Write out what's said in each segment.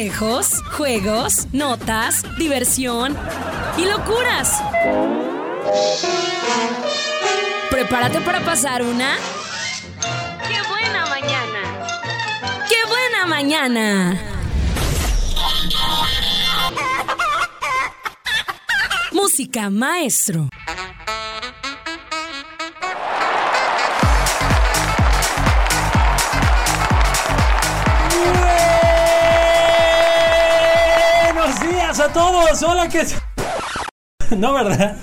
consejos, juegos, notas, diversión y locuras. Prepárate para pasar una... ¡Qué buena mañana! ¡Qué buena mañana! Música maestro. Todos. Hola, ¿qué No, ¿verdad?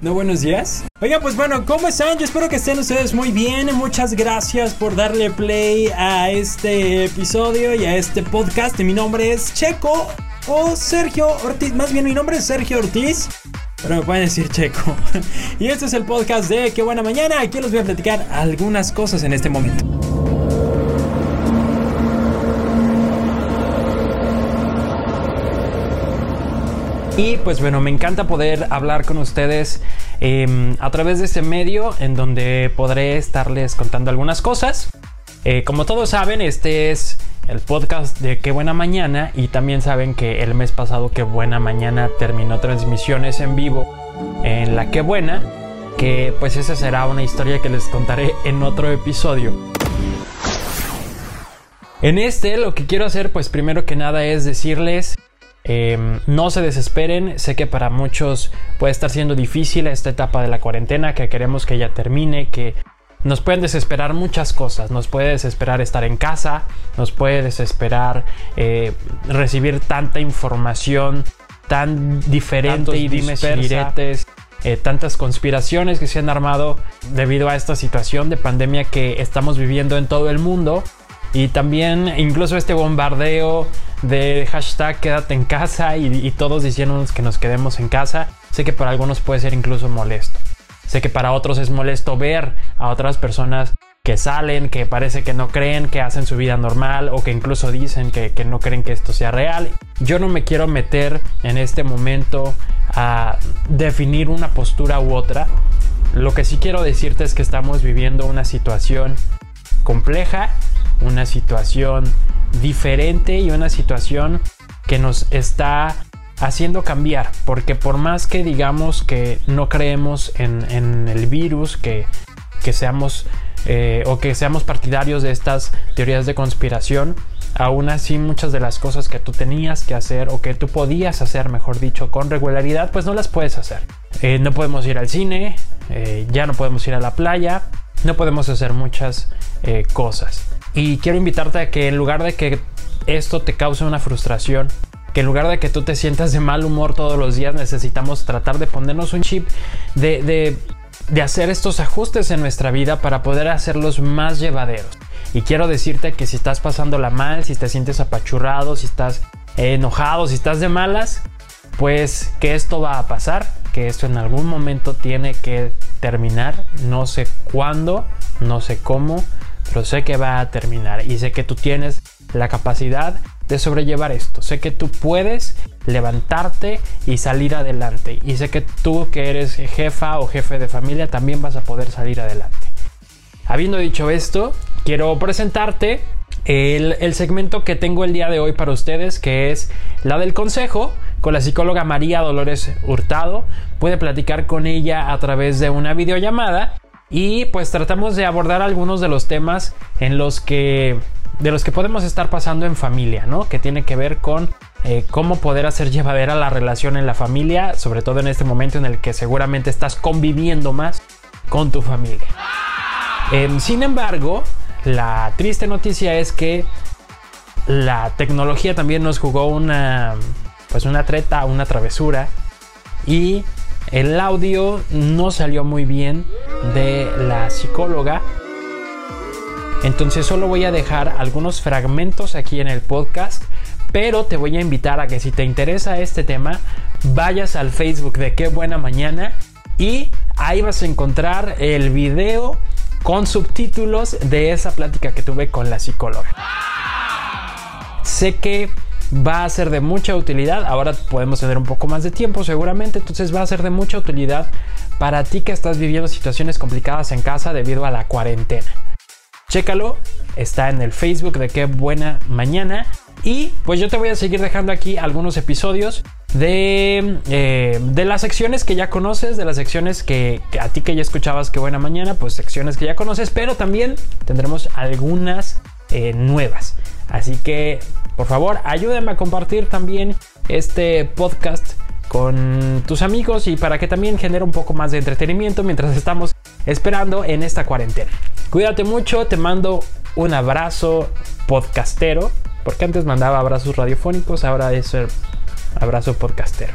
No, buenos días. Oiga, pues bueno, ¿cómo están? Yo espero que estén ustedes muy bien. Muchas gracias por darle play a este episodio y a este podcast. Mi nombre es Checo o Sergio Ortiz. Más bien, mi nombre es Sergio Ortiz. Pero me pueden decir Checo. Y este es el podcast de Qué buena mañana. Aquí les voy a platicar algunas cosas en este momento. Y pues bueno, me encanta poder hablar con ustedes eh, a través de este medio en donde podré estarles contando algunas cosas. Eh, como todos saben, este es el podcast de Qué Buena Mañana y también saben que el mes pasado Qué Buena Mañana terminó transmisiones en vivo en la Qué Buena, que pues esa será una historia que les contaré en otro episodio. En este lo que quiero hacer pues primero que nada es decirles eh, no se desesperen, sé que para muchos puede estar siendo difícil esta etapa de la cuarentena, que queremos que ya termine, que nos pueden desesperar muchas cosas, nos puede desesperar estar en casa, nos puede desesperar eh, recibir tanta información tan diferente y diretes. Eh, tantas conspiraciones que se han armado debido a esta situación de pandemia que estamos viviendo en todo el mundo y también incluso este bombardeo de hashtag quédate en casa y, y todos diciéndonos que nos quedemos en casa. Sé que para algunos puede ser incluso molesto. Sé que para otros es molesto ver a otras personas que salen, que parece que no creen, que hacen su vida normal o que incluso dicen que, que, no creen que esto sea real. Yo no me quiero meter en este momento a definir una postura u otra. Lo que sí quiero decirte es que estamos viviendo una situación compleja, una situación diferente y una situación que nos está haciendo cambiar, porque por más que digamos que no creemos en, el virus, que, que seamos eh, o que seamos partidarios de estas teorías de conspiración, aún así muchas de las cosas que tú tenías que hacer o que tú podías hacer, mejor dicho, con regularidad, pues no las puedes hacer. Eh, no podemos ir al cine, eh, ya no podemos ir a la playa, no podemos hacer muchas cosas. Y quiero invitarte a que en lugar de que esto te cause una frustración, que en lugar de que tú te sientas de mal humor todos los días, necesitamos tratar de ponernos un chip de, de, de hacer estos ajustes en nuestra vida para poder hacerlos más llevaderos. Y quiero decirte que si estás pasándola mal, si te sientes apachurrado, si estás enojado, si estás de malas, pues que esto va a pasar, que esto en algún momento tiene que terminar, no sé cuándo, no sé cómo, pero sé que va a terminar y sé que tú tienes la capacidad de sobrellevar esto. Sé que tú puedes levantarte y salir adelante. Y sé que tú que eres jefa o jefe de familia también vas a poder salir adelante. Habiendo dicho esto, quiero presentarte el, el, segmento que tengo el día de hoy para ustedes, que es la del consejo con la psicóloga María Dolores Hurtado. Puede platicar con ella a través de una videollamada y pues tratamos de abordar algunos de los temas en los que de los que podemos estar pasando en familia, ¿no? Que tiene que ver con eh, cómo poder hacer llevadera la relación en la familia, sobre todo en este momento en el que seguramente estás conviviendo más con tu familia. Eh, sin embargo, la triste noticia es que la tecnología también nos jugó una, pues una treta, una travesura y el audio no salió muy bien de la psicóloga. Entonces solo voy a dejar algunos fragmentos aquí en el podcast, pero te voy a invitar a que si te interesa este tema, vayas al Facebook de Qué Buena Mañana y ahí vas a encontrar el video con subtítulos de esa plática que tuve con la psicóloga. Sé que va a ser de mucha utilidad. Ahora podemos tener un poco más de tiempo seguramente, entonces va a ser de mucha utilidad para ti que estás viviendo situaciones complicadas en casa debido a la cuarentena. Chécalo, está en el Facebook de Qué Buena Mañana Y pues yo te voy a seguir dejando aquí algunos episodios de, eh, de las secciones que ya conoces, de las secciones que, a ti que ya escuchabas que buena mañana, pues secciones que ya conoces, pero también tendremos algunas eh, nuevas. Así que por favor ayúdame a compartir también este podcast con tus amigos y para que también genere un poco más de entretenimiento mientras estamos esperando en esta cuarentena. Cuídate mucho, te mando un abrazo podcastero, porque antes mandaba abrazos radiofónicos, ahora es el abrazo podcastero.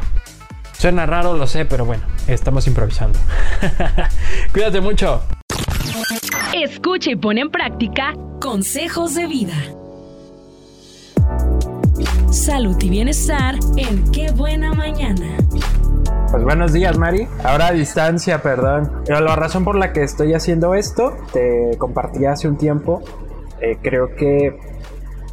Suena raro, lo sé, pero bueno, estamos improvisando. Cuídate mucho. Escucha y pone en práctica consejos de vida. Salud y bienestar en Qué Buena Mañana. Pues buenos días, Mari. Ahora a distancia, perdón. Pero la razón por la que estoy haciendo esto, te compartí hace un tiempo. Eh, creo que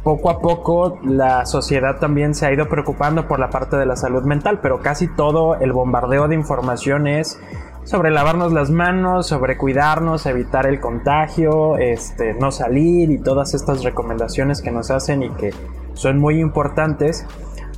poco a poco la sociedad también se ha ido preocupando por la parte de la salud mental, pero casi todo el bombardeo de información es sobre lavarnos las manos, sobre cuidarnos, evitar el contagio, este, no salir y todas estas recomendaciones que nos hacen y que son muy importantes,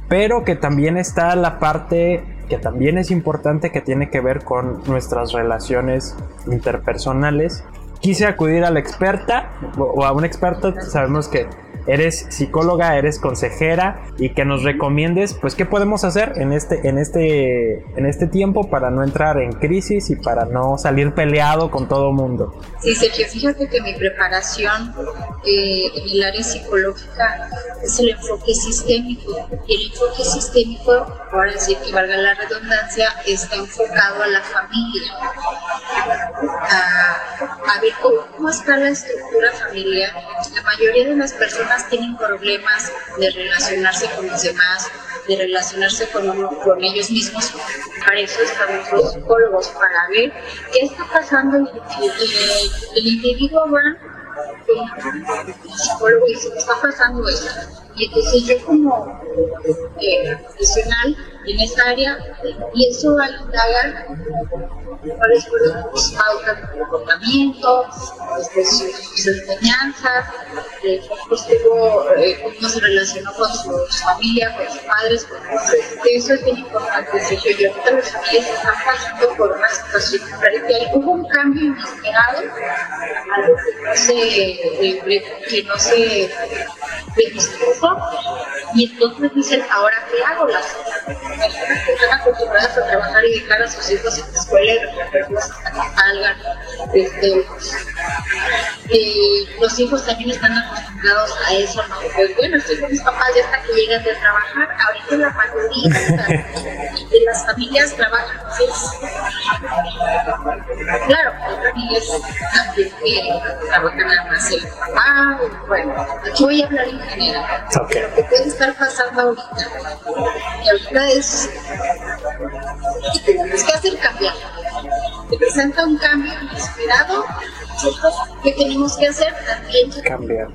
pero que también está la parte que también es importante que tiene que ver con nuestras relaciones interpersonales. Quise acudir a la experta o a un experto, sabemos que eres psicóloga, eres consejera y que nos recomiendes, pues, qué podemos hacer en este, en este, en este tiempo para no entrar en crisis y para no salir peleado con todo mundo. Sí, Sergio, fíjate que mi preparación eh, en el área psicológica es el enfoque sistémico. Y el enfoque sistémico, ahora decir que valga la redundancia, está enfocado a la familia. A, ver cómo, está la estructura familiar. La mayoría de las personas tienen problemas de relacionarse con los demás, de relacionarse con, con ellos mismos. Para eso estamos los psicólogos, para ver qué está pasando. El, individuo va el psicólogo dice, está pasando esto? Y entonces yo como eh, profesional en esa área empiezo a indagar cuáles fueron sus pautas de comportamiento, este, sus, enseñanzas, eh, eh, cómo se relacionó con su, su, familia, con sus padres, con eso es bien importante. Sergio. Y ahorita las familias están pasando por una situación diferente. Hubo un cambio inesperado, algo que no se, que no se predispuso, y entonces dicen, ¿ahora qué hago? Las personas que están acostumbradas a trabajar y dejar a sus hijos en la escuela y recogerlos hasta que salgan. Este, eh, los hijos también están acostumbrados a eso, ¿no? Pues bueno, estoy con mis papás ya hasta que llegan de trabajar. Ahorita la mayoría las familias trabajan seis. Claro, hay familias también que trabajan nada más el papá. Bueno, aquí voy a hablar en general. Okay. Lo que puede estar pasando ahorita. Y ahorita es. Y tenemos que hacer cambiar. Se presenta un cambio inesperado. Nosotros, ¿qué tenemos que hacer? También cambiar.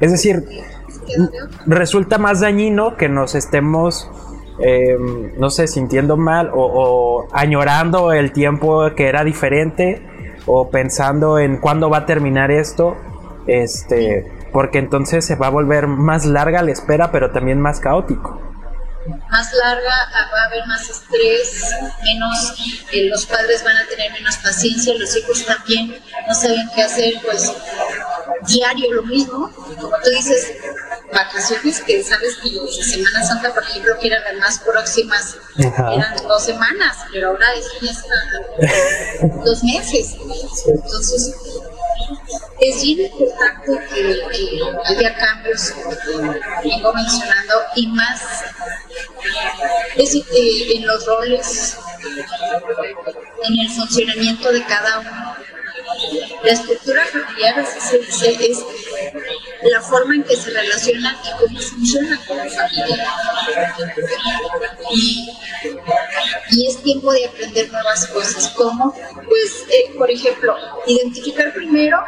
Es decir, resulta más dañino que nos estemos, eh, no sé, sintiendo mal o, añorando el tiempo que era diferente o pensando en cuándo va a terminar esto, este, porque entonces se va a volver más larga la espera, pero también más caótico. Más larga, va a haber más estrés, menos, eh, los padres van a tener menos paciencia, los hijos también no saben qué hacer, pues diario lo mismo, como tú dices, vacaciones que sabes que Semana Santa, por ejemplo, que eran las más próximas, Ajá. eran dos semanas, pero ahora es dos meses. Entonces, es bien importante que, que haya cambios, vengo mencionando, y más es, eh, en los roles, en el funcionamiento de cada uno. La estructura familiar, así se dice, es la forma en que se relacionan y cómo funciona como familia. Y, y, es tiempo de aprender nuevas cosas, como, pues, eh, por ejemplo, identificar primero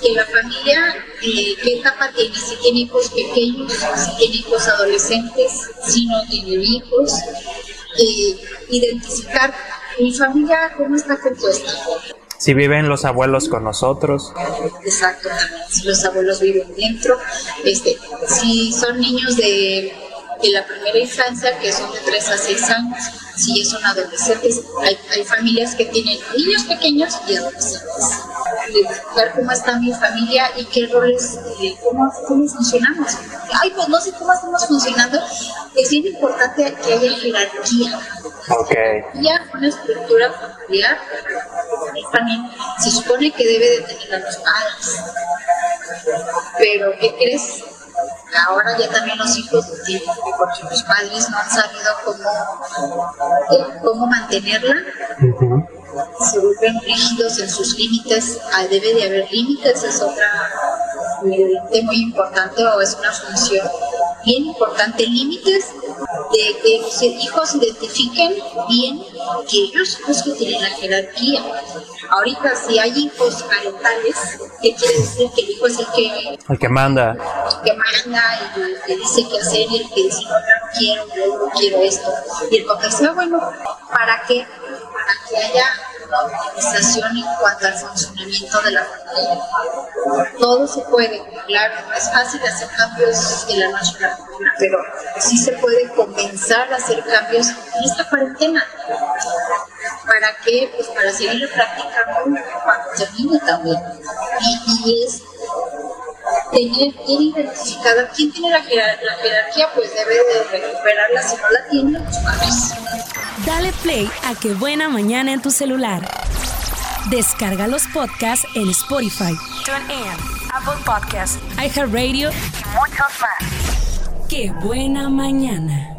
que la familia, eh, qué etapa tiene, si tiene hijos pequeños, si tiene hijos adolescentes, si no tiene hijos, eh, identificar mi familia cómo está compuesta. Si viven los abuelos con nosotros. Exacto, si los abuelos viven dentro. Este, si son niños de, de la primera infancia, que son de 3 a 6 años, si son adolescentes, hay, hay familias que tienen niños pequeños y adolescentes. ver cómo está mi familia y qué roles, eh, cómo, cómo funcionamos. Ay, pues no sé cómo estamos funcionando. Es bien importante que haya jerarquía. Ok. Ya una estructura familiar también se supone que debe de tener a los padres. Pero, ¿qué crees? ahora ya también los hijos porque los padres no han sabido cómo, eh, cómo mantenerla, se vuelven rígidos en sus límites, ah, debe de haber límites, es otra muy importante o es una función bien importante, límites de que los hijos identifiquen bien que ellos son los que tienen la jerarquía. Ahorita si hay hijos parentales, ¿qué quiere decir? Que el hijo es el que... El que manda. El que manda y el que dice qué hacer y el que dice no, no quiero, yo no quiero esto. Y el papá dice, ah, bueno, ¿para qué? Para que haya una optimización en cuanto al funcionamiento de la familia. Todo se puede, claro, no es fácil hacer cambios de la noche a la mañana, pero sí se puede comenzar a hacer cambios en esta cuarentena. ¿Para qué? Pues para seguir practicando cuando termine también. Y, es tener bien identificada quién tiene la, jerarquía, pues debe de recuperarla. Si no la tiene, pues. Dale play a Qué Buena Mañana en tu celular. Descarga los podcasts en Spotify, TuneIn, Apple Podcasts, iHeartRadio y muchos más. Qué Buena Mañana.